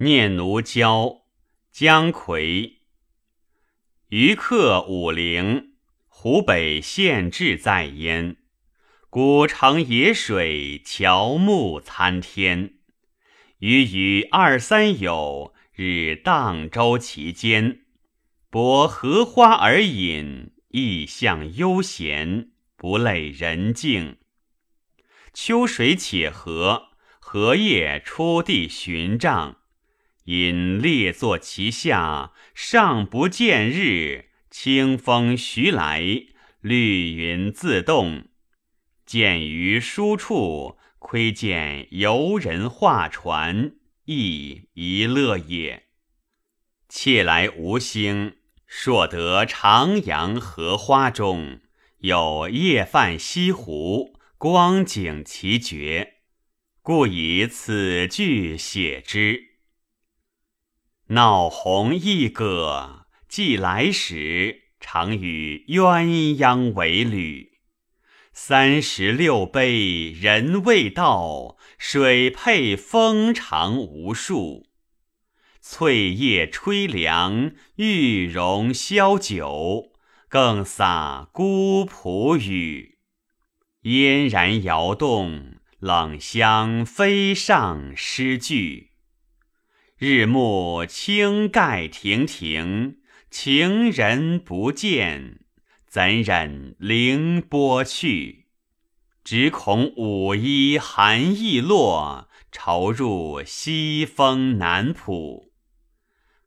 念奴娇，姜夔。余客武陵，湖北县志在焉。古城野水，乔木参天。余与二三友，日荡舟其间，泊荷花而饮，意象悠闲，不累人境。秋水且和，荷叶出地寻丈。因列坐其下，上不见日，清风徐来，绿云自动。见于书处，窥见游人画船，亦一乐也。窃来无兴，硕得徜徉荷花中，有夜泛西湖，光景奇绝，故以此句写之。闹红一葛，既来时，常与鸳鸯为侣。三十六杯人未到，水配风长无数。翠叶吹凉，玉容消酒，更洒孤蒲雨。嫣然摇动，冷香飞上诗句。日暮青盖亭亭，情人不见。怎忍凌波去？只恐舞衣寒意落，愁入西风南浦。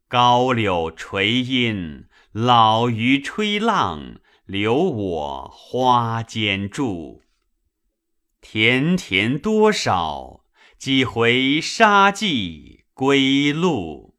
高柳垂阴，老鱼吹浪，留我花间住。田田多少，几回沙骑归路。